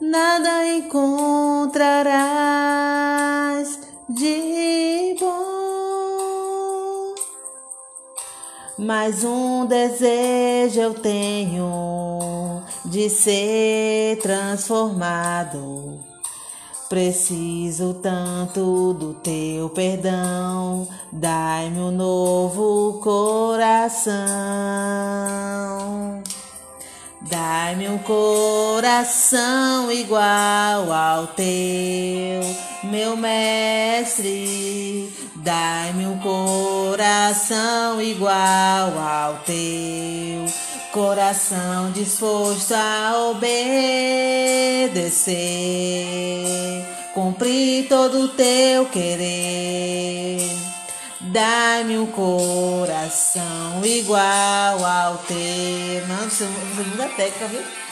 nada encontrarás de bom. Mas um desejo eu tenho de ser transformado Preciso tanto do teu perdão, dai-me um novo coração. Dai-me um coração igual ao teu, meu mestre. Dai-me um coração igual ao teu coração disposto a obedecer, cumprir todo o teu querer. Dá-me um coração igual ao teu. Mano, você muda a técnica, viu?